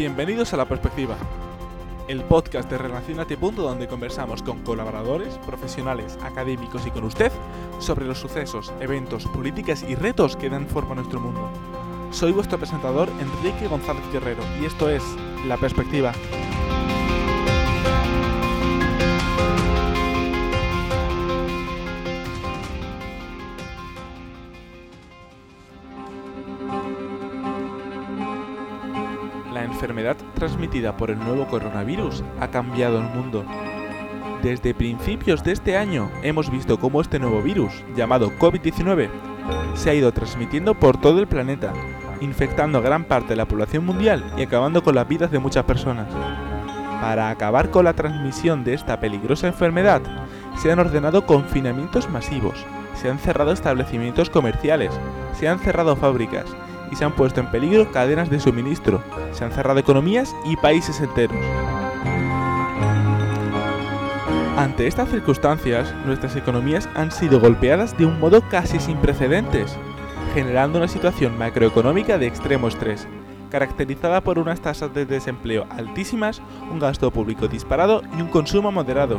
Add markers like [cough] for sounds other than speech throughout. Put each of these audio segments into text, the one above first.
Bienvenidos a La Perspectiva, el podcast de Relacionate. donde conversamos con colaboradores, profesionales, académicos y con usted sobre los sucesos, eventos, políticas y retos que dan forma a nuestro mundo. Soy vuestro presentador Enrique González Guerrero y esto es La Perspectiva. Enfermedad transmitida por el nuevo coronavirus ha cambiado el mundo. Desde principios de este año hemos visto cómo este nuevo virus, llamado COVID-19, se ha ido transmitiendo por todo el planeta, infectando a gran parte de la población mundial y acabando con las vidas de muchas personas. Para acabar con la transmisión de esta peligrosa enfermedad, se han ordenado confinamientos masivos, se han cerrado establecimientos comerciales, se han cerrado fábricas y se han puesto en peligro cadenas de suministro, se han cerrado economías y países enteros. Ante estas circunstancias, nuestras economías han sido golpeadas de un modo casi sin precedentes, generando una situación macroeconómica de extremo estrés, caracterizada por unas tasas de desempleo altísimas, un gasto público disparado y un consumo moderado.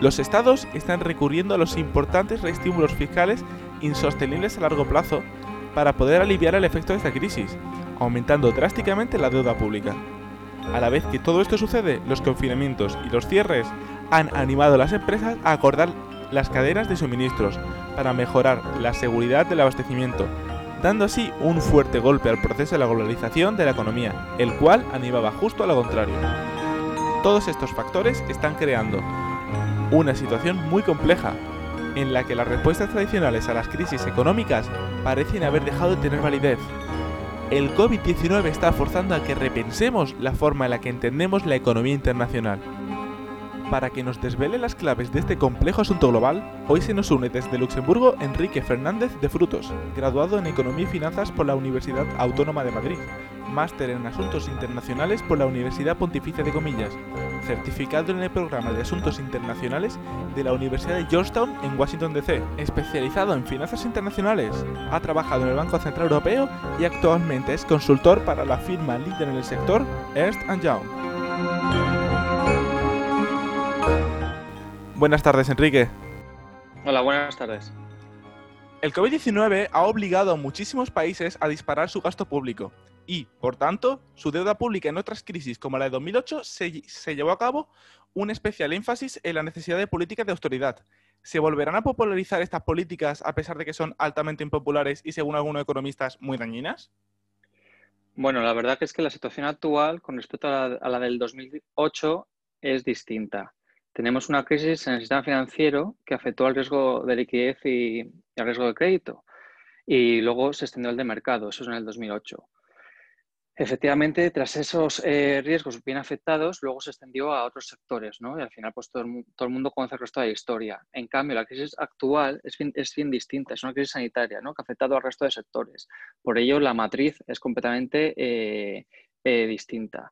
Los estados están recurriendo a los importantes reestímulos fiscales insostenibles a largo plazo para poder aliviar el efecto de esta crisis, aumentando drásticamente la deuda pública. A la vez que todo esto sucede, los confinamientos y los cierres han animado a las empresas a acordar las cadenas de suministros para mejorar la seguridad del abastecimiento, dando así un fuerte golpe al proceso de la globalización de la economía, el cual animaba justo a lo contrario. Todos estos factores están creando una situación muy compleja, en la que las respuestas tradicionales a las crisis económicas parecen haber dejado de tener validez. El COVID-19 está forzando a que repensemos la forma en la que entendemos la economía internacional. Para que nos desvele las claves de este complejo asunto global, hoy se nos une desde Luxemburgo Enrique Fernández de Frutos, graduado en Economía y Finanzas por la Universidad Autónoma de Madrid, máster en Asuntos Internacionales por la Universidad Pontificia de Comillas, certificado en el programa de Asuntos Internacionales de la Universidad de Georgetown en Washington DC, especializado en finanzas internacionales. Ha trabajado en el Banco Central Europeo y actualmente es consultor para la firma líder en el sector Ernst Young. Buenas tardes, Enrique. Hola, buenas tardes. El COVID-19 ha obligado a muchísimos países a disparar su gasto público y, por tanto, su deuda pública en otras crisis como la de 2008 se, se llevó a cabo un especial énfasis en la necesidad de políticas de austeridad. ¿Se volverán a popularizar estas políticas a pesar de que son altamente impopulares y, según algunos economistas, muy dañinas? Bueno, la verdad es que la situación actual con respecto a la, del 2008 es distinta. Tenemos una crisis en el sistema financiero que afectó al riesgo de liquidez y, al riesgo de crédito. Y luego se extendió el de mercado, eso es en el 2008. Efectivamente, tras esos eh, riesgos bien afectados, luego se extendió a otros sectores, ¿no? Y al final, pues todo el, mundo conoce el resto de la historia. En cambio, la crisis actual es bien, es bien distinta, es una crisis sanitaria, ¿no? Que ha afectado al resto de sectores. Por ello, la matriz es completamente eh, eh, distinta.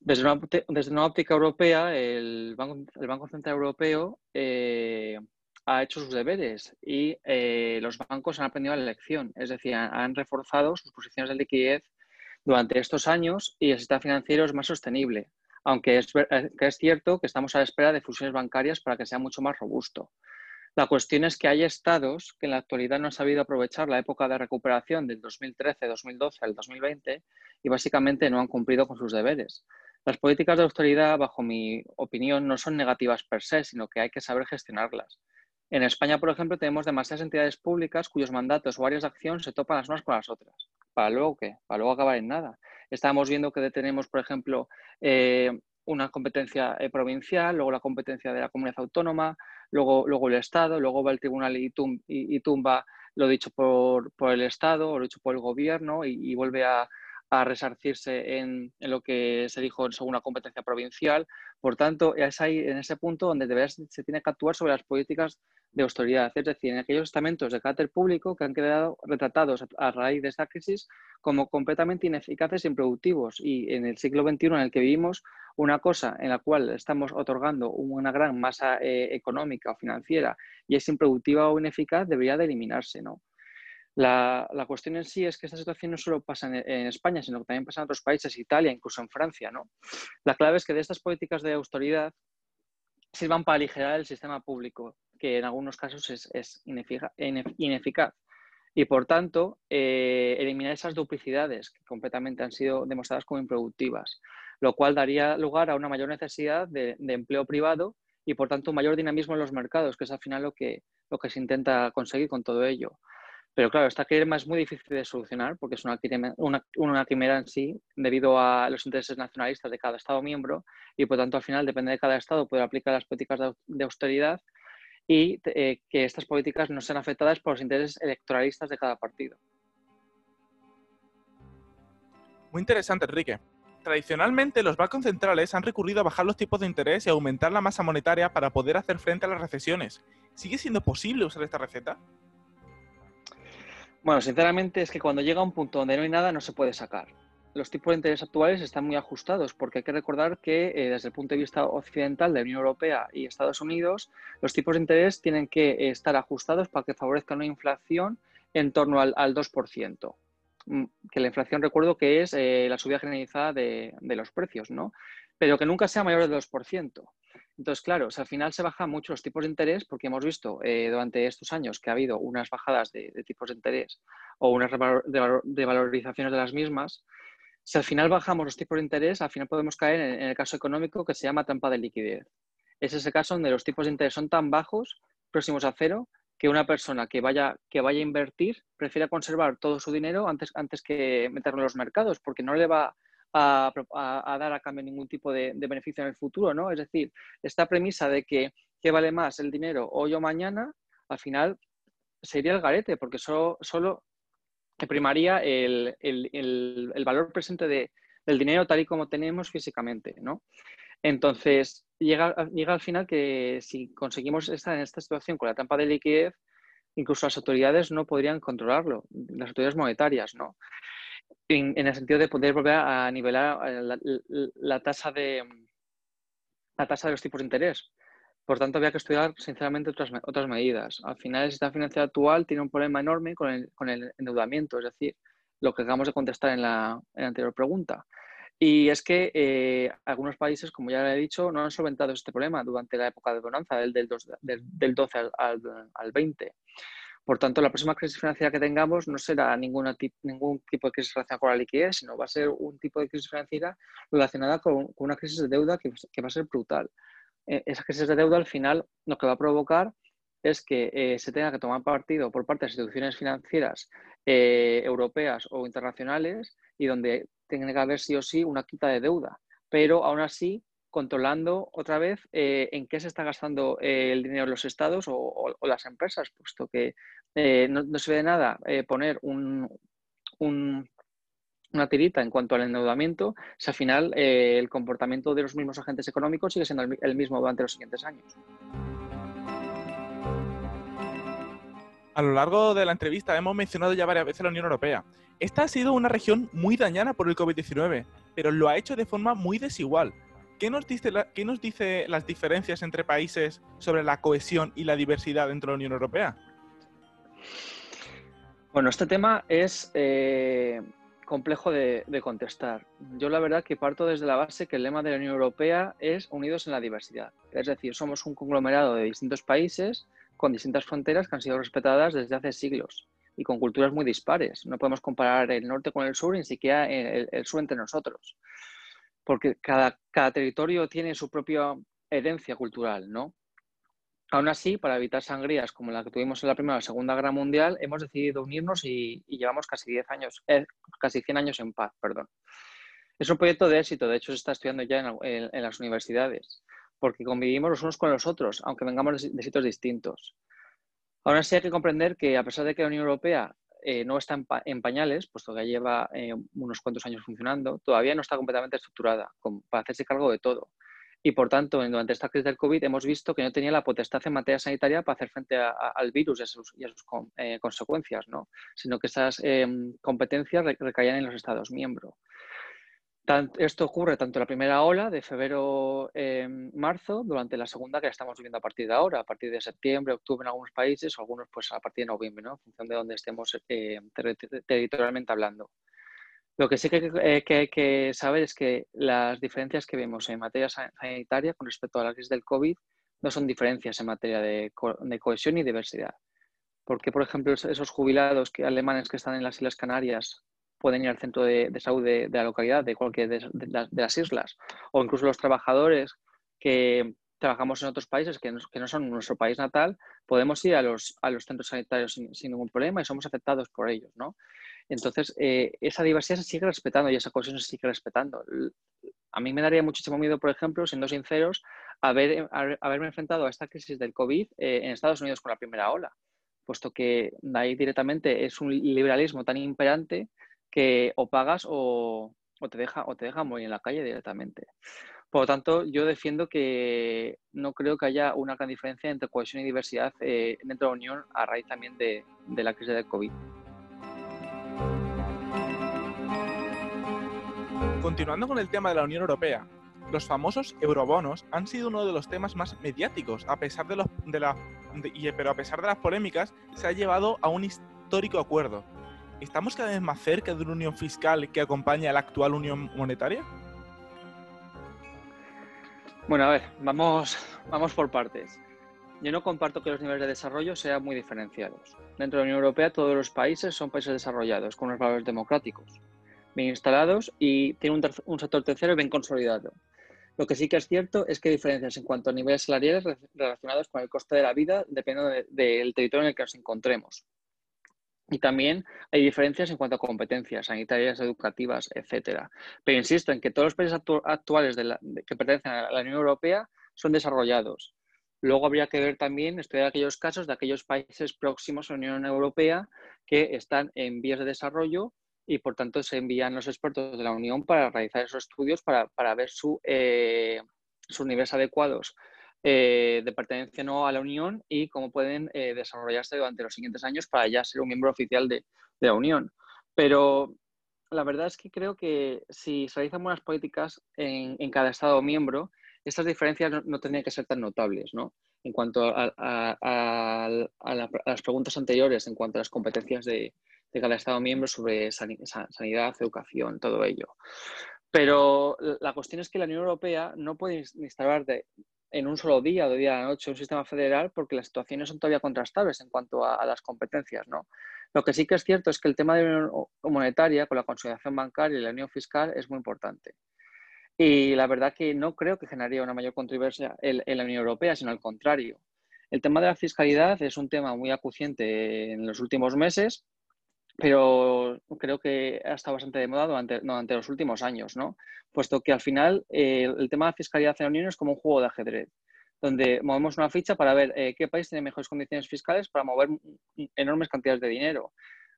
Desde una, desde una, óptica europea, el Banco, el Banco Central Europeo ha hecho sus deberes y los bancos han aprendido la lección, es decir, han reforzado sus posiciones de liquidez durante estos años y el sistema financiero es más sostenible, aunque es, eh, es cierto que estamos a la espera de fusiones bancarias para que sea mucho más robusto. La cuestión es que hay estados que en la actualidad no han sabido aprovechar la época de recuperación del 2013, 2012 al 2020 y básicamente no han cumplido con sus deberes. Las políticas de austeridad, bajo mi opinión, no son negativas per se, sino que hay que saber gestionarlas. En España, por ejemplo, tenemos demasiadas entidades públicas cuyos mandatos o áreas de acción se topan las unas con las otras. ¿Para luego qué? Para luego acabar en nada. Estamos viendo que tenemos, por ejemplo, eh, una competencia eh, provincial, luego la competencia de la comunidad autónoma, luego, luego el Estado, luego va el tribunal y, tumba lo dicho por, el Estado o lo dicho por el gobierno y, vuelve a, resarcirse en, lo que se dijo según la competencia provincial. Por tanto, es ahí en ese punto donde se tiene que actuar sobre las políticas de austeridad, es decir, en aquellos estamentos de carácter público que han quedado retratados a raíz de esta crisis como completamente ineficaces e improductivos. Y en el siglo XXI en el que vivimos, una cosa en la cual estamos otorgando una gran masa eh, económica o financiera y es improductiva o ineficaz debería de eliminarse, ¿no? La, cuestión en sí es que esta situación no solo pasa en, España, sino que también pasa en otros países, Italia, incluso en Francia. ¿no? La clave es que de estas políticas de autoridad sirvan para aligerar el sistema público, que en algunos casos es, ineficaz. Y por tanto, eh, eliminar esas duplicidades que completamente han sido demostradas como improductivas, lo cual daría lugar a una mayor necesidad de, empleo privado y por tanto un mayor dinamismo en los mercados, que es al final lo que se intenta conseguir con todo ello. Pero claro, esta quimera es muy difícil de solucionar porque es una, quimera en sí debido a los intereses nacionalistas de cada Estado miembro y por tanto al final depende de cada Estado poder aplicar las políticas de, austeridad y eh, que estas políticas no sean afectadas por los intereses electoralistas de cada partido. Muy interesante, Enrique. Tradicionalmente, los bancos centrales han recurrido a bajar los tipos de interés y aumentar la masa monetaria para poder hacer frente a las recesiones. ¿Sigue siendo posible usar esta receta? Bueno, sinceramente es que cuando llega un punto donde no hay nada no se puede sacar. Los tipos de interés actuales están muy ajustados porque hay que recordar que eh, desde el punto de vista occidental de la Unión Europea y Estados Unidos, los tipos de interés tienen que eh, estar ajustados para que favorezcan una inflación en torno al, 2%. Mm, que la inflación recuerdo que es eh, la subida generalizada de, de, los precios, ¿no? Pero que nunca sea mayor del 2%. Entonces, claro, al final se bajan mucho los tipos de interés porque hemos visto eh, durante estos años que ha habido unas bajadas de, tipos de interés o unas de, valorizaciones de las mismas. Si al final bajamos los tipos de interés, al final podemos caer en, el caso económico que se llama trampa de liquidez. Es ese caso donde los tipos de interés son tan bajos, próximos a cero, que una persona que vaya, que vaya a invertir prefiere conservar todo su dinero antes, antes que meterlo en los mercados, porque no le va a, dar a cambio ningún tipo de, beneficio en el futuro, ¿no? Es decir, esta premisa de que ¿qué vale más el dinero hoy o mañana? Al final sería el garete, porque solo, solo primaría el, valor presente del dinero tal y como tenemos físicamente, ¿no? Entonces, llega, llega al final que si conseguimos estar en esta situación con la trampa de liquidez, incluso las autoridades no podrían controlarlo, las autoridades monetarias, ¿no? En, el sentido de poder volver a nivelar eh, la, tasa de la tasa de los tipos de interés. Por tanto, había que estudiar, sinceramente, otras, otras medidas. Al final, el sistema financiero actual tiene un problema enorme con el, con el endeudamiento, es decir, lo que acabamos de contestar en la, en la anterior pregunta. Y es que eh, algunos países, como ya le he dicho, no han solventado este problema durante la época de bonanza, del, del 12 al, al, al 20. Por tanto, la próxima crisis financiera que tengamos no será ninguna ningún tipo de crisis relacionada con la liquidez, sino va a ser un tipo de crisis financiera relacionada con, una crisis de deuda que, va a ser brutal. Eh, esa crisis de deuda al final lo que va a provocar es que eh, se tenga que tomar partido por parte de instituciones financieras eh, europeas o internacionales y donde tenga que haber sí o sí una quita de deuda. Pero aún así controlando otra vez eh, en qué se está gastando eh, el dinero de los estados o, las empresas, puesto que eh, no, se ve de nada poner un, una tirita en cuanto al endeudamiento si al final el comportamiento de los mismos agentes económicos sigue siendo el mismo durante los siguientes años. A lo largo de la entrevista hemos mencionado ya varias veces la Unión Europea. Esta ha sido una región muy dañada por el COVID-19, pero lo ha hecho de forma muy desigual. ¿Qué nos, dice ¿Qué nos dice las diferencias entre países sobre la cohesión y la diversidad dentro de la Unión Europea? Bueno, este tema es eh, complejo de, contestar. Yo la verdad que parto desde la base que el lema de la Unión Europea es unidos en la diversidad. Es decir, somos un conglomerado de distintos países con distintas fronteras que han sido respetadas desde hace siglos y con culturas muy dispares. No podemos comparar el norte con el sur, ni siquiera el sur entre nosotros porque cada, territorio tiene su propia herencia cultural, ¿no? Aún así, para evitar sangrías como la que tuvimos en la Primera o Segunda Guerra Mundial, hemos decidido unirnos y, llevamos casi 10 años, eh, casi 100 años en paz, perdón. Es un proyecto de éxito, de hecho se está estudiando ya en, las universidades, porque convivimos los unos con los otros, aunque vengamos de, sitios distintos. Aún así hay que comprender que a pesar de que la Unión Europea eh, no está en, pañales, puesto que lleva eh, unos cuantos años funcionando, todavía no está completamente estructurada para hacerse cargo de todo. Y por tanto, durante esta crisis del COVID hemos visto que no tenía la potestad en materia sanitaria para hacer frente al virus y a sus, eh, consecuencias, ¿no? sino que esas competencias recaían en los Estados miembros. Esto ocurre tanto en la primera ola de febrero-marzo, eh, durante la segunda que estamos viviendo a partir de ahora, a partir de septiembre, octubre en algunos países, o algunos pues a partir de noviembre, ¿no? en función de donde estemos eh, territorialmente hablando. Lo que sí que, hay eh, que saber es que las diferencias que vemos en materia sanitaria con respecto a la crisis del COVID no son diferencias en materia de, cohesión y diversidad. Porque, por ejemplo, esos jubilados que, alemanes que están en las Islas Canarias pueden ir al centro de, salud de, la localidad, de cualquier de, las islas, o incluso los trabajadores que trabajamos en otros países que no, son nuestro país natal, podemos ir a los, a los centros sanitarios sin, ningún problema y somos aceptados por ellos, ¿no? Entonces, eh, esa diversidad se sigue respetando y esa cohesión se sigue respetando. A mí me daría muchísimo miedo, por ejemplo, siendo sinceros, haber, haberme enfrentado a esta crisis del COVID eh, en Estados Unidos con la primera ola, puesto que ahí directamente es un liberalismo tan imperante que o pagas o, te deja o te deja morir en la calle directamente. Por lo tanto, yo defiendo que no creo que haya una gran diferencia entre cohesión y diversidad eh, dentro de la Unión a raíz también de, de la crisis del COVID. Continuando con el tema de la Unión Europea, los famosos eurobonos han sido uno de los temas más mediáticos, a pesar de los, de la, pero a pesar de las polémicas, se ha llevado a un histórico acuerdo. ¿Estamos cada vez más cerca de una unión fiscal que acompañe a la actual unión monetaria? Bueno, a ver, vamos, vamos por partes. Yo no comparto que los niveles de desarrollo sean muy diferenciados. Dentro de la Unión Europea todos los países son países desarrollados, con unos valores democráticos, bien instalados y tienen un, un sector tercero bien consolidado. Lo que sí que es cierto es que hay diferencias en cuanto a niveles salariales relacionados con el coste de la vida dependiendo del territorio en el que nos encontremos. Y también hay diferencias en cuanto a competencias sanitarias, educativas, etcétera. Pero insisto en que todos los países actuales que pertenecen a la Unión Europea son desarrollados. Luego habría que ver también, estudiar aquellos casos de aquellos países próximos a la Unión Europea que están en vías de desarrollo y por tanto se envían los expertos de la Unión para realizar esos estudios para, ver su, eh, sus niveles adecuados eh, de pertenencia no a la Unión y cómo pueden eh, desarrollarse durante los siguientes años para ya ser un miembro oficial de, la Unión. Pero la verdad es que creo que si se realizan buenas políticas en, cada Estado miembro, estas diferencias no, tendrían que ser tan notables, ¿no? En cuanto a, las preguntas anteriores, en cuanto a las competencias de, de cada Estado miembro sobre sanidad, educación, todo ello. Pero la cuestión es que la Unión Europea no puede instalar en un solo día de día a la noche un sistema federal porque las situaciones son todavía contrastables en cuanto a, las competencias. ¿no? Lo que sí que es cierto es que el tema de la unión monetaria con la consolidación bancaria y la unión fiscal es muy importante. Y la verdad que no creo que generaría una mayor controversia en, en la Unión Europea, sino al contrario. El tema de la fiscalidad es un tema muy acuciente en los últimos meses pero creo que ha estado bastante de moda durante, los últimos años, ¿no? Puesto que al final eh, el tema de fiscalidad en la Unión es como un juego de ajedrez, donde movemos una ficha para ver eh, qué país tiene mejores condiciones fiscales para mover enormes cantidades de dinero.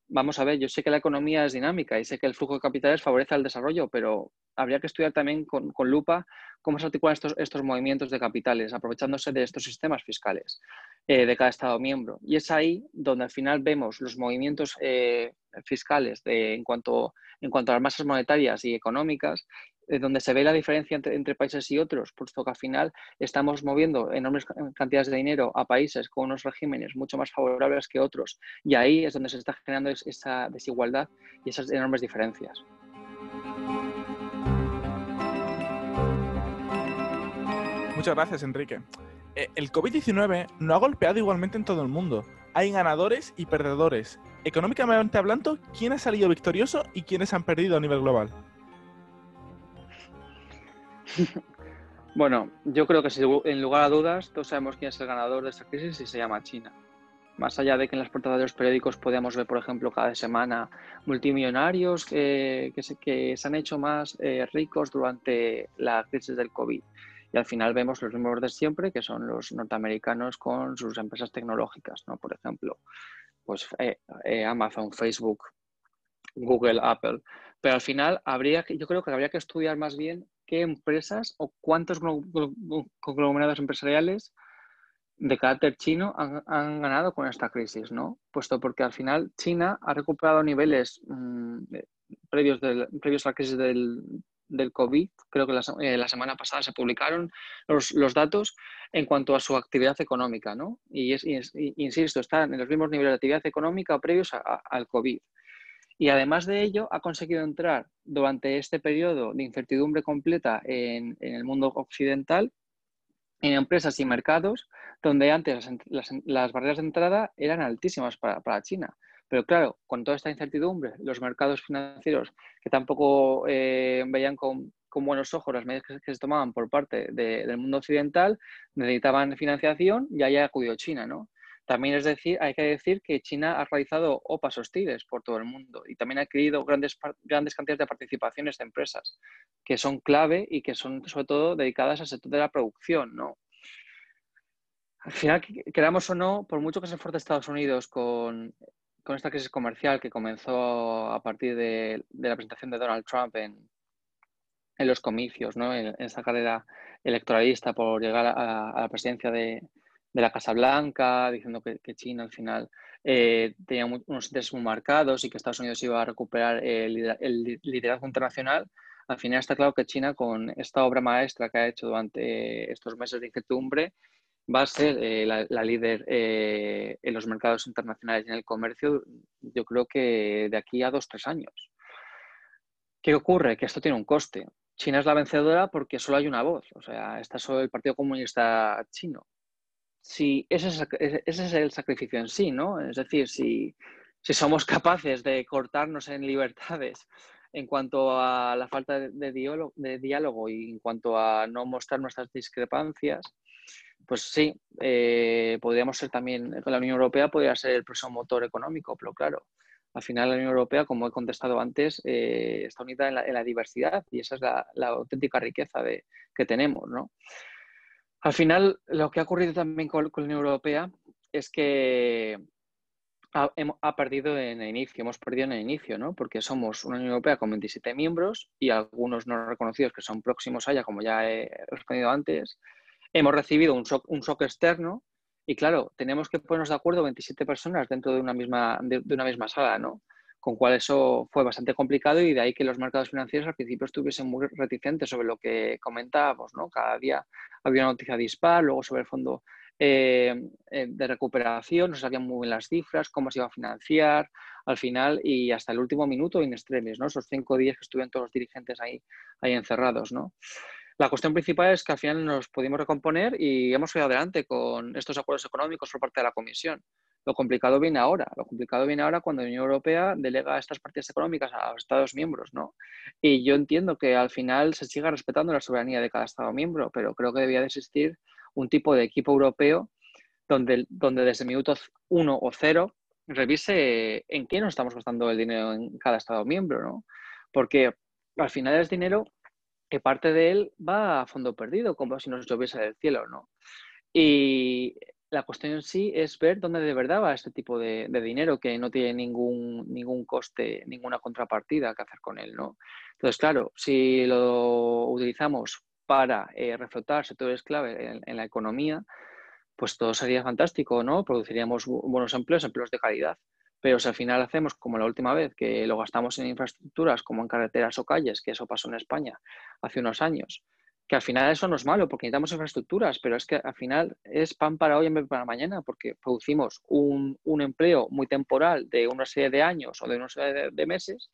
Vamos a ver, yo sé que la economía es dinámica y sé que el flujo de capitales favorece al desarrollo, pero habría que estudiar también con, lupa cómo se articulan estos, estos movimientos de capitales, aprovechándose de estos sistemas fiscales. Eh, de cada Estado miembro. Y es ahí donde al final vemos los movimientos eh, fiscales en, cuanto, en cuanto a las masas monetarias y económicas, donde se ve la diferencia entre, países y otros, puesto que al final estamos moviendo enormes cantidades de dinero a países con unos regímenes mucho más favorables que otros. Y ahí es donde se está generando esa desigualdad y esas enormes diferencias. Muchas gracias, Enrique. Eh, el COVID-19 no ha golpeado igualmente en todo el mundo. Hay ganadores y perdedores. Económicamente hablando, ¿quién ha salido victorioso y quiénes han perdido a nivel global? [laughs] Bueno, yo creo que en lugar a dudas todos sabemos quién es el ganador de esta crisis y se llama China. Más allá de que en las portadas de los periódicos podemos ver, por ejemplo, cada semana multimillonarios que, se, que se, han hecho más eh, ricos durante la crisis del COVID. Y al final vemos los mismos de siempre, que son los norteamericanos con sus empresas tecnológicas, ¿no? Por ejemplo, pues eh, eh, Amazon, Facebook, Google, Apple. Pero al final habría yo creo que habría que estudiar más bien qué empresas o cuántos conglomerados empresariales de carácter chino han, ganado con esta crisis, ¿no? Puesto porque al final China ha recuperado niveles mm, previos, del, previos a la crisis del, del COVID, creo que la, eh, semana pasada se publicaron los, datos en cuanto a su actividad económica, ¿no? Y, es, insisto, están en los mismos niveles de actividad económica previos al COVID. Y además de ello, ha conseguido entrar durante este periodo de incertidumbre completa en, el mundo occidental en empresas y mercados donde antes las, barreras de entrada eran altísimas para China. Pero claro, con toda esta incertidumbre, los mercados financieros que tampoco eh, veían con, buenos ojos las medidas que, se tomaban por parte del mundo occidental, necesitaban financiación y ahí acudió China, ¿no? También es decir, hay que decir que China ha realizado OPAs hostiles por todo el mundo y también ha adquirido grandes, grandes cantidades de participaciones de empresas que son clave y que son sobre todo dedicadas al sector de la producción, ¿no? Al final, queramos o no, por mucho que se esfuerce Estados Unidos con con esta crisis comercial que comenzó a partir de, la presentación de Donald Trump en, los comicios, ¿no? en, esta carrera electoralista por llegar a, la presidencia de, la Casa Blanca, diciendo que, China al final eh, tenía unos intereses muy marcados y que Estados Unidos iba a recuperar el, el, liderazgo internacional, al final está claro que China, con esta obra maestra que ha hecho durante estos meses de incertidumbre, va a ser eh, la, líder eh, en los mercados internacionales y en el comercio, yo creo que de aquí a dos, tres años. ¿Qué ocurre? Que esto tiene un coste. China es la vencedora porque solo hay una voz, o sea, está solo el Partido Comunista Chino. Si ese es, el sacrificio en sí, ¿no? Es decir, si, somos capaces de cortarnos en libertades en cuanto a la falta de, diálogo, de diálogo y en cuanto a no mostrar nuestras discrepancias, pues sí, eh, podríamos ser también, la Unión Europea podría ser el próximo motor económico, pero claro, al final la Unión Europea, como he contestado antes, eh, está unida en la, diversidad y esa es la, auténtica riqueza de, que tenemos, ¿no? Al final, lo que ha ocurrido también con, la Unión Europea es que ha, perdido en el inicio, hemos perdido en el inicio, ¿no? Porque somos una Unión Europea con 27 miembros y algunos no reconocidos que son próximos a ella, como ya he respondido antes, hemos recibido un shock, un shock externo y claro, tenemos que ponernos de acuerdo 27 personas dentro de una misma, de, una misma sala, ¿no? Con cual eso fue bastante complicado y de ahí que los mercados financieros al principio estuviesen muy reticentes sobre lo que comentábamos, ¿no? Cada día había una noticia dispar, luego sobre el fondo eh, eh, de recuperación, no sabían muy bien las cifras, cómo se iba a financiar al final y hasta el último minuto en extremis, ¿no? Esos cinco días que estuvieron todos los dirigentes ahí, ahí encerrados, ¿no? La cuestión principal es que al final nos pudimos recomponer y hemos ido adelante con estos acuerdos económicos por parte de la Comisión. Lo complicado viene ahora. Lo complicado viene ahora cuando la Unión Europea delega estas partidas económicas a los Estados miembros, ¿no? Y yo entiendo que al final se siga respetando la soberanía de cada Estado miembro, pero creo que debía de existir un tipo de equipo europeo donde, donde desde minuto uno o cero revise en qué nos estamos gastando el dinero en cada Estado miembro, ¿no? Porque al final es dinero que parte de él va a fondo perdido, como si nos lloviese del cielo, ¿no? Y la cuestión en sí es ver dónde de verdad va este tipo de, dinero que no tiene ningún, ningún coste, ninguna contrapartida que hacer con él, ¿no? Entonces, claro, si lo utilizamos para eh, reflotar sectores clave en, la economía, pues todo sería fantástico, ¿no? Produciríamos buenos empleos, empleos de calidad. Pero si al final hacemos como la última vez, que lo gastamos en infraestructuras como en carreteras o calles, que eso pasó en España hace unos años, que al final eso no es malo porque necesitamos infraestructuras, pero es que al final es pan para hoy en vez para mañana porque producimos un, empleo muy temporal de una serie de años o de una serie de, meses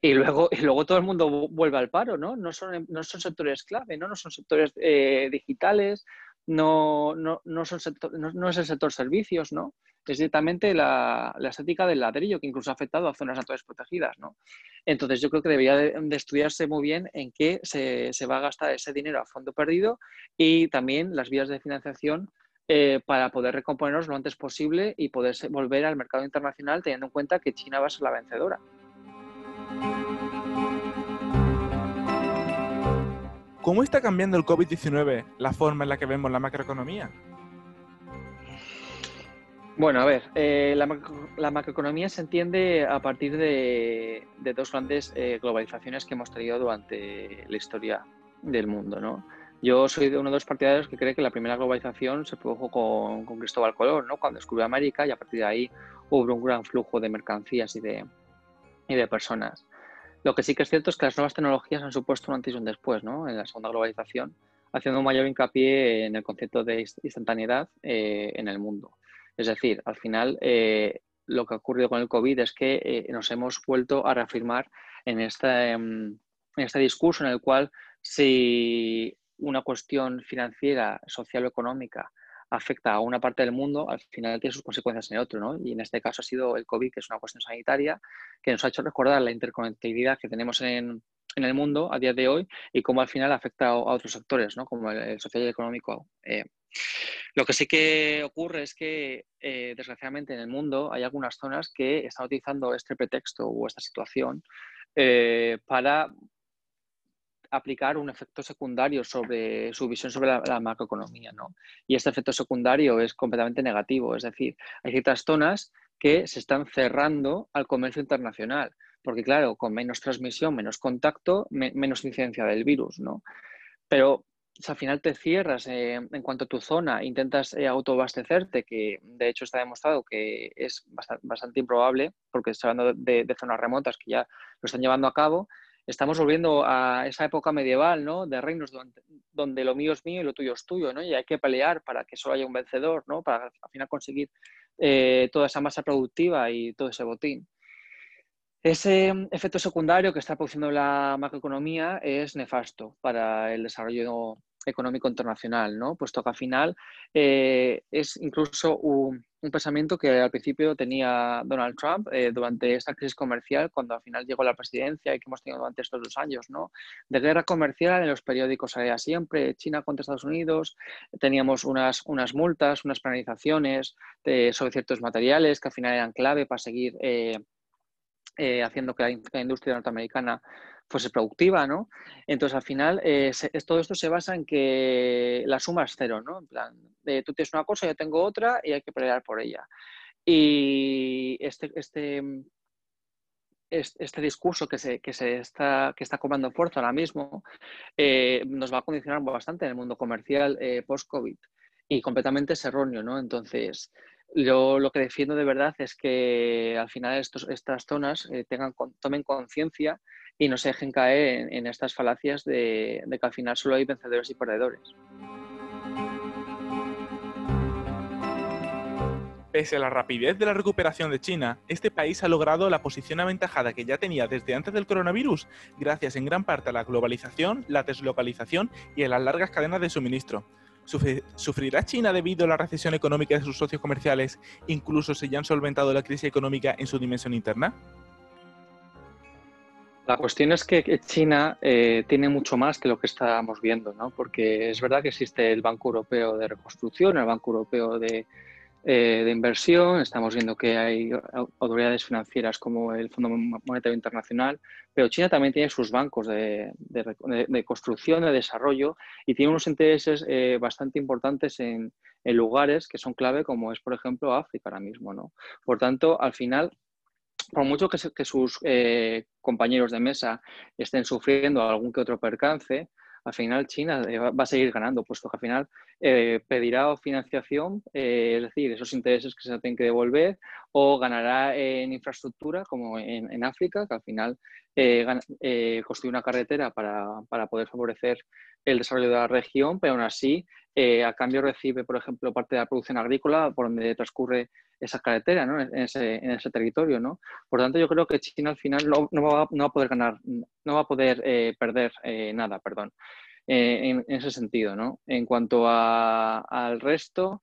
y luego, y luego todo el mundo vuelve al paro, ¿no? No son, no son sectores clave, ¿no? No son sectores eh, digitales, no, no, no, son no, es el sector servicios, ¿no? Es directamente la, estética del ladrillo, que incluso ha afectado a zonas naturales protegidas, ¿no? Entonces yo creo que debería de, estudiarse muy bien en qué se, va a gastar ese dinero a fondo perdido y también las vías de financiación eh, para poder recomponernos lo antes posible y poder volver al mercado internacional teniendo en cuenta que China va a ser la vencedora. ¿Cómo está cambiando el COVID-19 la forma en la que vemos la macroeconomía? Bueno, a ver, eh, la, macroeconomía se entiende a partir de, dos grandes eh, globalizaciones que hemos tenido durante la historia del mundo, ¿no? Yo soy de uno de los partidarios que cree que la primera globalización se produjo con, Cristóbal Colón, ¿no? Cuando descubrió América y a partir de ahí hubo un gran flujo de mercancías y de, y de personas. Lo que sí que es cierto es que las nuevas tecnologías han supuesto un antes y un después ¿no? en la segunda globalización, haciendo un mayor hincapié en el concepto de instantaneidad eh, en el mundo. Es decir, al final eh, lo que ha ocurrido con el COVID es que eh, nos hemos vuelto a reafirmar en este, en este discurso en el cual si una cuestión financiera, social o económica afecta a una parte del mundo, al final tiene sus consecuencias en el otro, ¿no? Y en este caso ha sido el COVID, que es una cuestión sanitaria, que nos ha hecho recordar la interconectividad que tenemos en, en el mundo a día de hoy y cómo al final afecta a, otros sectores, ¿no? Como el, social y el económico. Eh. Lo que sí que ocurre es que, eh, desgraciadamente, en el mundo hay algunas zonas que están utilizando este pretexto o esta situación eh, para aplicar un efecto secundario sobre su visión sobre la, macroeconomía, ¿no? Y este efecto secundario es completamente negativo, es decir, hay ciertas zonas que se están cerrando al comercio internacional, porque claro, con menos transmisión, menos contacto, menos incidencia del virus, ¿no? Pero si al final te cierras eh, en cuanto a tu zona, intentas eh, autoabastecerte, que de hecho está demostrado que es bastante, improbable, porque está hablando de, zonas remotas que ya lo están llevando a cabo, estamos volviendo a esa época medieval, ¿no? De reinos donde, lo mío es mío y lo tuyo es tuyo, ¿no? Y hay que pelear para que solo haya un vencedor, ¿no? Para al final conseguir eh, toda esa masa productiva y todo ese botín. Ese efecto secundario que está produciendo la macroeconomía es nefasto para el desarrollo económico internacional, ¿no? Puesto que al final eh, es incluso un, pensamiento que al principio tenía Donald Trump eh, durante esta crisis comercial, cuando al final llegó a la presidencia y que hemos tenido durante estos dos años, ¿no? De guerra comercial en los periódicos salía siempre, China contra Estados Unidos, teníamos unas, unas multas, unas penalizaciones sobre ciertos materiales que al final eran clave para seguir eh, haciendo que la industria norteamericana fuese productiva, ¿no? Entonces, al final, eh, todo esto se basa en que la suma es cero, ¿no? En plan, tú tienes una cosa, yo tengo otra y hay que pelear por ella. Y este, este, este discurso que se, que se está, que está cobrando fuerza ahora mismo eh, nos va a condicionar bastante en el mundo comercial eh, post-COVID y completamente es erróneo, ¿no? Entonces, yo lo que defiendo de verdad es que al final estos, estas zonas tengan, tomen conciencia y no se dejen caer en, estas falacias de, que al final solo hay vencedores y perdedores. Pese a la rapidez de la recuperación de China, este país ha logrado la posición aventajada que ya tenía desde antes del coronavirus, gracias en gran parte a la globalización, la deslocalización y a las largas cadenas de suministro. ¿Sufrirá China debido a la recesión económica de sus socios comerciales, incluso si ya han solventado la crisis económica en su dimensión interna? La cuestión es que China eh, tiene mucho más que lo que estábamos viendo, ¿no? porque es verdad que existe el Banco Europeo de Reconstrucción, el Banco Europeo de, eh, Inversión, estamos viendo que hay autoridades financieras como el Fondo Monetario Internacional, pero China también tiene sus bancos de, construcción, de desarrollo y tiene unos intereses eh, bastante importantes en, en, lugares que son clave, como es, por ejemplo, África ahora mismo. ¿no? Por tanto, al final por mucho que, sus eh, compañeros de mesa estén sufriendo algún que otro percance, al final China eh, va a seguir ganando, puesto que al final eh, pedirá financiación, es decir, esos intereses que se tienen que devolver, o ganará en infraestructura, como en, África, que al final construye una carretera para, para, poder favorecer el desarrollo de la región, pero aún así, a cambio recibe, por ejemplo, parte de la producción agrícola por donde transcurre esa carretera ¿no? en, ese, en, ese, territorio. ¿no? Por tanto, yo creo que China al final no, no, va, no va, a poder ganar, no va a poder eh, perder eh, nada, perdón, eh, en, en, ese sentido. ¿no? En cuanto a, al resto,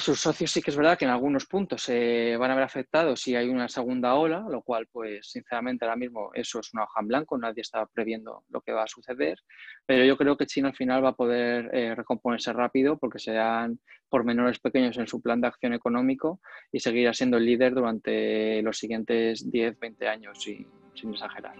sus socios sí que es verdad que en algunos puntos se van a ver afectados si hay una segunda ola, lo cual, pues, sinceramente, ahora mismo eso es una hoja en blanco, nadie está previendo lo que va a suceder, pero yo creo que China al final va a poder eh, recomponerse rápido porque serán menores pequeños en su plan de acción económico y seguirá siendo el líder durante los siguientes 10, 20 años, sin exagerar.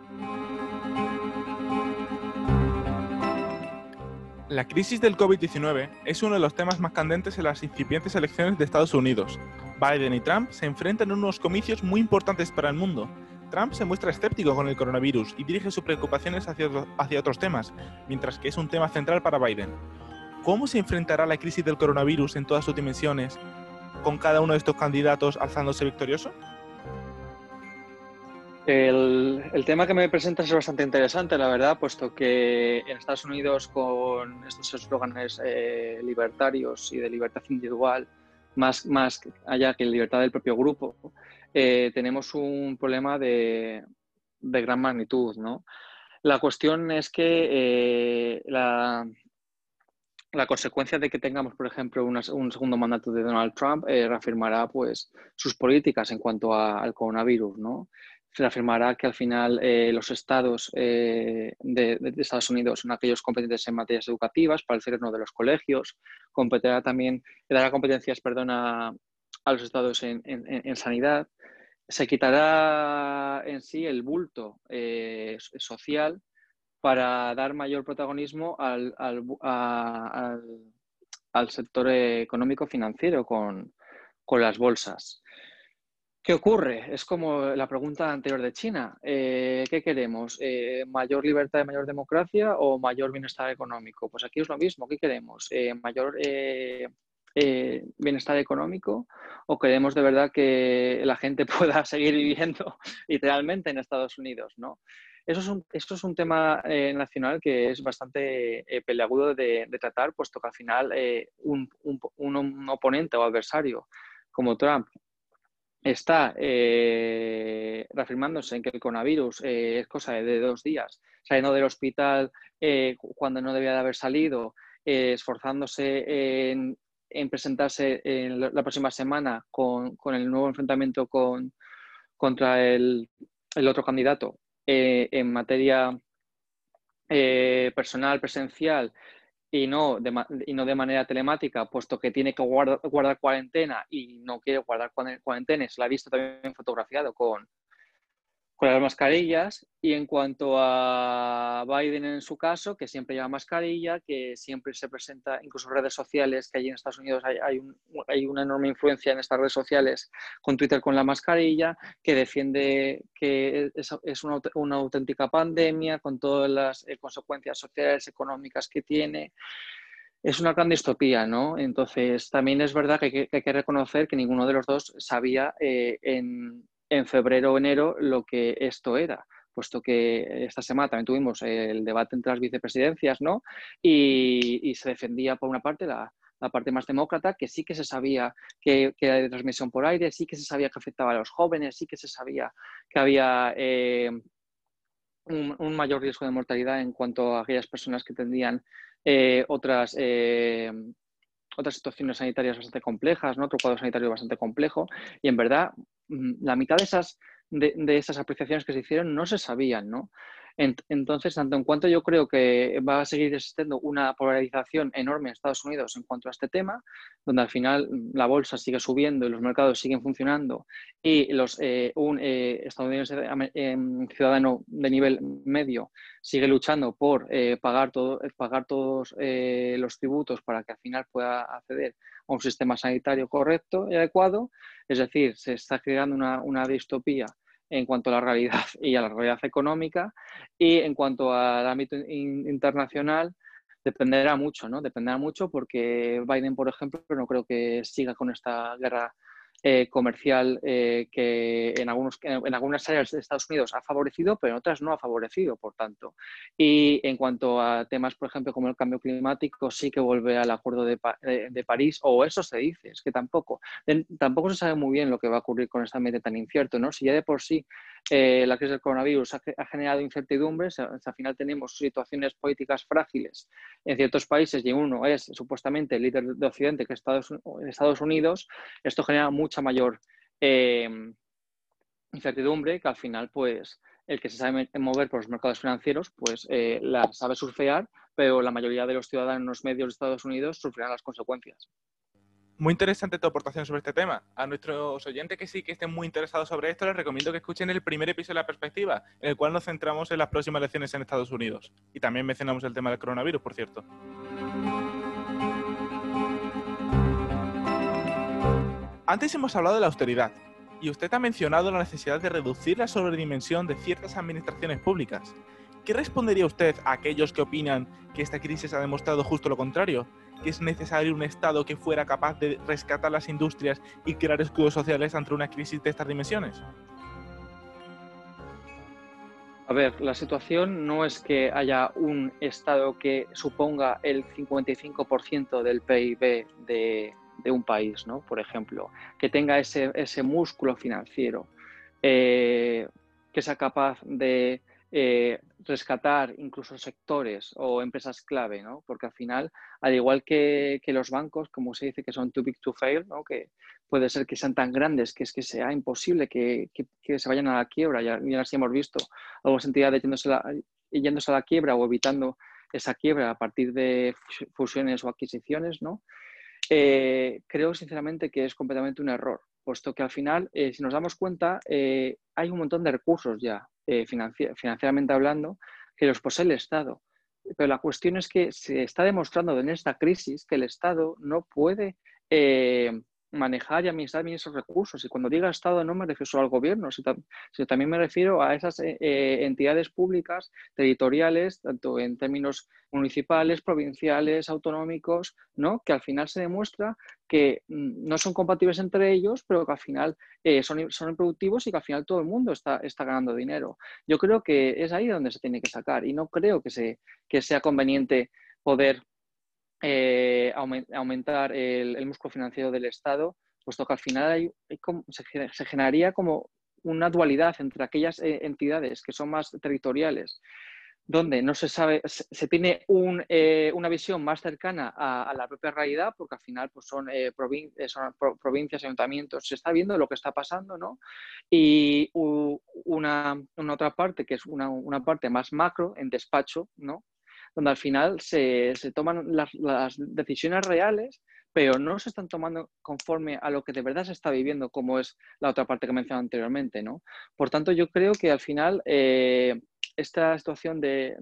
La crisis del COVID-19 es uno de los temas más candentes en las incipientes elecciones de Estados Unidos. Biden y Trump se enfrentan en unos comicios muy importantes para el mundo. Trump se muestra escéptico con el coronavirus y dirige sus preocupaciones hacia, hacia otros temas, mientras que es un tema central para Biden. ¿Cómo se enfrentará la crisis del coronavirus en todas sus dimensiones, con cada uno de estos candidatos alzándose victorioso? El, tema que me presentas es bastante interesante, la verdad, puesto que en Estados Unidos con estos eslóganes eh, libertarios y de libertad individual, más, más allá que libertad del propio grupo, eh, tenemos un problema de, gran magnitud. ¿no? La cuestión es que eh, la, la consecuencia de que tengamos, por ejemplo, un segundo mandato de Donald Trump reafirmará pues, sus políticas en cuanto al coronavirus. ¿no? Se afirmará que al final eh, los estados eh, de, Estados Unidos son aquellos competentes en materias educativas para el cierre de los colegios, competirá también, dará competencias perdón, a, los estados en, sanidad, se quitará en sí el bulto eh, social para dar mayor protagonismo al, al, sector económico financiero con, con las bolsas. ¿Qué ocurre? Es como la pregunta anterior de China. Eh, ¿Qué queremos? Eh, ¿Mayor libertad y mayor democracia o mayor bienestar económico? Pues aquí es lo mismo. ¿Qué queremos? Eh, ¿Mayor bienestar económico o queremos de verdad que la gente [laughs] pueda seguir viviendo literalmente en Estados Unidos? ¿no? Eso es un, esto es un tema nacional que es bastante peleagudo de, tratar, puesto que al final un oponente o adversario como Trump está eh, reafirmándose en que el coronavirus eh, es cosa de dos días, saliendo del hospital eh, cuando no debía de haber salido, esforzándose en, presentarse en la, próxima semana con, el nuevo enfrentamiento con, contra el, el otro candidato en materia personal, presencial y no de, y no de manera telemática, puesto que tiene que guardar, guardar cuarentena y no quiere guardar cuarentena, se la ha visto también fotografiado con, con las mascarillas. Y en cuanto a Biden en su caso, que siempre lleva mascarilla, que siempre se presenta, incluso en redes sociales, que allí en Estados Unidos hay, una enorme influencia en estas redes sociales, con Twitter con la mascarilla, que defiende que es, una, auténtica pandemia, con todas las eh, consecuencias sociales, económicas que tiene es una gran distopía, ¿no? Entonces, también es verdad que hay que, hay que reconocer que ninguno de los dos sabía eh, en, en febrero o enero lo que esto era puesto que esta semana también tuvimos el debate entre las vicepresidencias, ¿no? Y, se defendía, por una parte, la, parte más demócrata, que sí que se sabía que, era de transmisión por aire, sí que se sabía que afectaba a los jóvenes, sí que se sabía que había eh, un, mayor riesgo de mortalidad en cuanto a aquellas personas que tendrían eh, otras eh, otras situaciones sanitarias bastante complejas, ¿no? otro cuadro sanitario bastante complejo, y en verdad mm, la mitad de esas, de, de esas apreciaciones que se hicieron no se sabían, ¿no? Entonces, tanto en cuanto yo creo que va a seguir existiendo una polarización enorme en Estados Unidos en cuanto a este tema, donde al final la bolsa sigue subiendo y los mercados siguen funcionando y los, eh, un eh, em, ciudadano de nivel medio sigue luchando por eh, pagar, todo, pagar todos los tributos para que al final pueda acceder a un sistema sanitario correcto y adecuado, es decir, se está creando una distopía en cuanto a la realidad [laughs] y a la realidad económica y en cuanto al ámbito internacional dependerá mucho, ¿no? Dependerá mucho porque Biden, por ejemplo, no creo que siga con esta guerra eh, comercial eh, que en, algunos, en algunas áreas de Estados Unidos ha favorecido, pero en otras no ha favorecido, por tanto. Y en cuanto a temas, por ejemplo, como el cambio climático, sí que vuelve al Acuerdo de, de, París, o eso se dice, es que tampoco. tampoco se sabe muy bien lo que va a ocurrir con este ambiente tan incierto, ¿no? Si ya de por sí eh, la crisis del coronavirus ha, generado incertidumbres, al final tenemos situaciones políticas frágiles en ciertos países y uno es supuestamente el líder de Occidente, que es Estados, Estados Unidos, esto genera mucha mayor eh, incertidumbre que al final, pues, el que se sabe mover por los mercados financieros, pues eh, la sabe surfear, pero la mayoría de los ciudadanos medios de Estados Unidos sufrirán las consecuencias. Muy interesante tu aportación sobre este tema. A nuestros oyentes que sí que estén muy interesados sobre esto, les recomiendo que escuchen el primer episodio de La Perspectiva, en el cual nos centramos en las próximas elecciones en Estados Unidos. Y también mencionamos el tema del coronavirus, por cierto. Antes hemos hablado de la austeridad, y usted ha mencionado la necesidad de reducir la sobredimensión de ciertas administraciones públicas. ¿Qué respondería usted a aquellos que opinan que esta crisis ha demostrado justo lo contrario? ¿Que es necesario un Estado que fuera capaz de rescatar las industrias y crear escudos sociales ante una crisis de estas dimensiones? A ver, la situación no es que haya un Estado que suponga el 55% del PIB de, un país, ¿no? Por ejemplo, que tenga ese, ese músculo financiero, eh, que sea capaz de eh, rescatar incluso sectores o empresas clave, ¿no? Porque al final, al igual que, los bancos, como se dice que son too big to fail, ¿no? Que puede ser que sean tan grandes que es que sea imposible que, se vayan a la quiebra. Ya, ya hemos visto algunas entidades yéndose, yéndose a la quiebra o evitando esa quiebra a partir de fusiones o adquisiciones, ¿no? Eh, creo sinceramente que es completamente un error, puesto que al final, eh, si nos damos cuenta, hay un montón de recursos ya eh, financieramente hablando, que los posee el Estado. Pero la cuestión es que se está demostrando en esta crisis que el Estado no puede eh, manejar y administrar bien esos recursos. Y cuando diga Estado no me refiero solo al gobierno, sino, también me refiero a esas eh, eh, entidades públicas, territoriales, tanto en términos municipales, provinciales, autonómicos, ¿no? que al final se demuestra que mm, no son compatibles entre ellos, pero que al final eh, son, son productivos y que al final todo el mundo está, está ganando dinero. Yo creo que es ahí donde se tiene que sacar y no creo que, se, que sea conveniente poder eh, aumentar el, músculo financiero del Estado, puesto que al final hay, se, generaría como una dualidad entre aquellas eh, entidades que son más territoriales, donde no se sabe, se, tiene eh, una visión más cercana a, la propia realidad, porque al final pues son, provincias, ayuntamientos, se está viendo lo que está pasando, ¿no? Y una, otra parte, que es una, una parte más macro, en despacho, ¿no? Donde al final se, toman las, decisiones reales, pero no se están tomando conforme a lo que de verdad se está viviendo, como es la otra parte que he mencionado anteriormente. ¿no? Por tanto, yo creo que al final eh, esta situación de,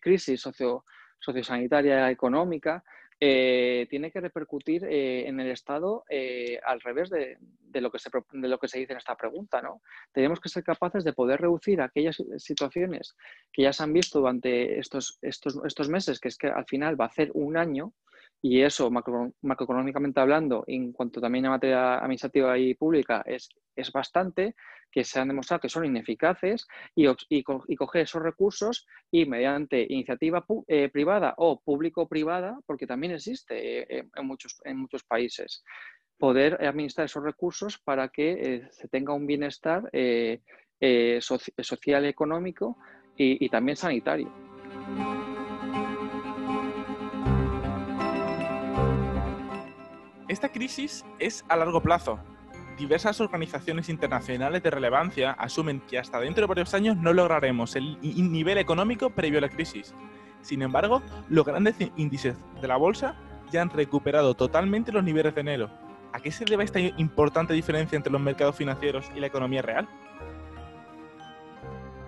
crisis socio, sociosanitaria económica eh, tiene que repercutir eh, en el Estado eh, al revés de, lo que se, de lo que se dice en esta pregunta. ¿no? Tenemos que ser capaces de poder reducir aquellas situaciones que ya se han visto durante estos, estos, meses, que es que al final va a ser un año, y eso, macroeconómicamente hablando, en cuanto también a materia administrativa y pública, es, es bastante, que se han demostrado que son ineficaces y, y, coger esos recursos y mediante iniciativa eh, privada o público-privada, porque también existe eh, en, muchos, en muchos países, poder administrar esos recursos para que eh, se tenga un bienestar social, económico y también sanitario. Esta crisis es a largo plazo. Diversas organizaciones internacionales de relevancia asumen que hasta dentro de varios años no lograremos el nivel económico previo a la crisis. Sin embargo, los grandes índices de la bolsa ya han recuperado totalmente los niveles de enero. ¿A qué se debe esta importante diferencia entre los mercados financieros y la economía real?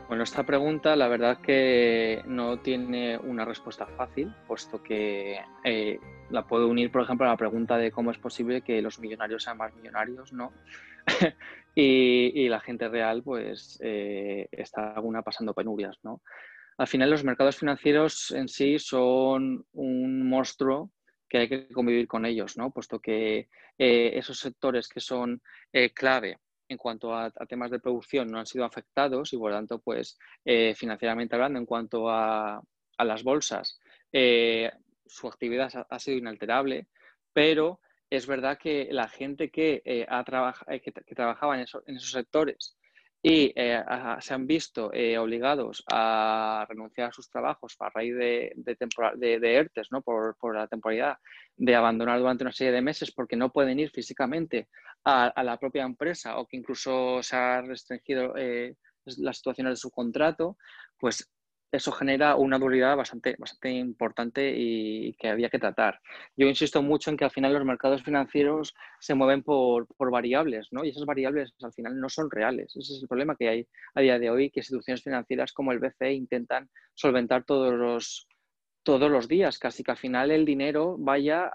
Bueno, esta pregunta la verdad que no tiene una respuesta fácil, puesto que eh, la puedo unir, por ejemplo, a la pregunta de cómo es posible que los millonarios sean más millonarios, ¿no? [laughs] y, la gente real, pues, eh, está alguna pasando penurias, ¿no? Al final, los mercados financieros en sí son un monstruo que hay que convivir con ellos, ¿no? Puesto que eh, esos sectores que son clave en cuanto a, temas de producción no han sido afectados y por lo tanto, pues eh, financieramente hablando, en cuanto a, las bolsas, eh, su actividad ha, sido inalterable, pero es verdad que la gente que, eh, ha que, trabajaba en, esos sectores y se han visto obligados a renunciar a sus trabajos a raíz de, de, de, ERTES, ¿no? por, por, la temporalidad, de abandonar durante una serie de meses porque no pueden ir físicamente a, la propia empresa o que incluso se ha restringido eh, las situaciones de su contrato, pues eso genera una dualidad bastante, bastante importante y que había que tratar. Yo insisto mucho en que al final los mercados financieros se mueven por, por, variables, ¿no? Y esas variables al final no son reales. Ese es el problema que hay a día de hoy, que instituciones financieras como el BCE intentan solventar todos los, todos los días, casi que al final el dinero vaya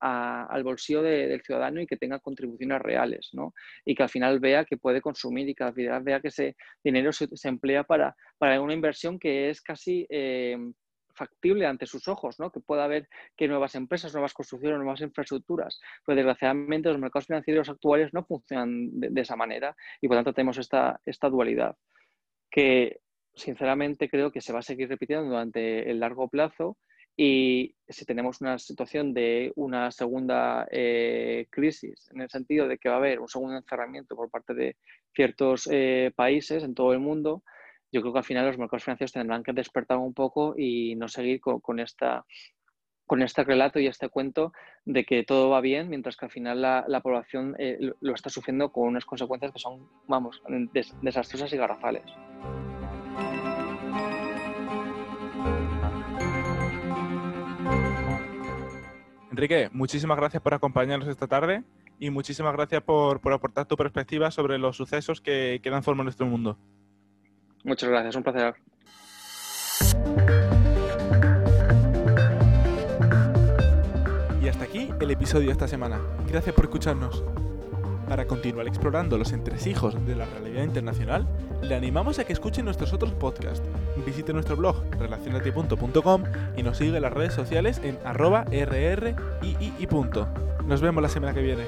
al bolsillo del ciudadano y que tenga contribuciones reales, ¿no? Y que al final vea que puede consumir y que al final vea que ese dinero se, emplea para, para, una inversión que es casi eh, factible ante sus ojos, ¿no? Que pueda haber que nuevas empresas, nuevas construcciones, nuevas infraestructuras. Pero desgraciadamente los mercados financieros actuales no funcionan de, esa manera y por tanto tenemos esta, esta dualidad. Que sinceramente creo que se va a seguir repitiendo durante el largo plazo y si tenemos una situación de una segunda eh, crisis, en el sentido de que va a haber un segundo encerramiento por parte de ciertos eh, países en todo el mundo, yo creo que al final los mercados financieros tendrán que despertar un poco y no seguir con, esta, con este relato y este cuento de que todo va bien, mientras que al final la, población eh, lo está sufriendo con unas consecuencias que son, vamos, desastrosas y garrafales. Enrique, muchísimas gracias por acompañarnos esta tarde y muchísimas gracias por, aportar tu perspectiva sobre los sucesos que, que dan forma a nuestro mundo. Muchas gracias, un placer. Y hasta aquí el episodio de esta semana. Gracias por escucharnos. Para continuar explorando los entresijos de la realidad internacional, le animamos a que escuche nuestros otros podcasts. Visite nuestro blog relacionati.com y nos siga en las redes sociales en arroba rrii. Nos vemos la semana que viene.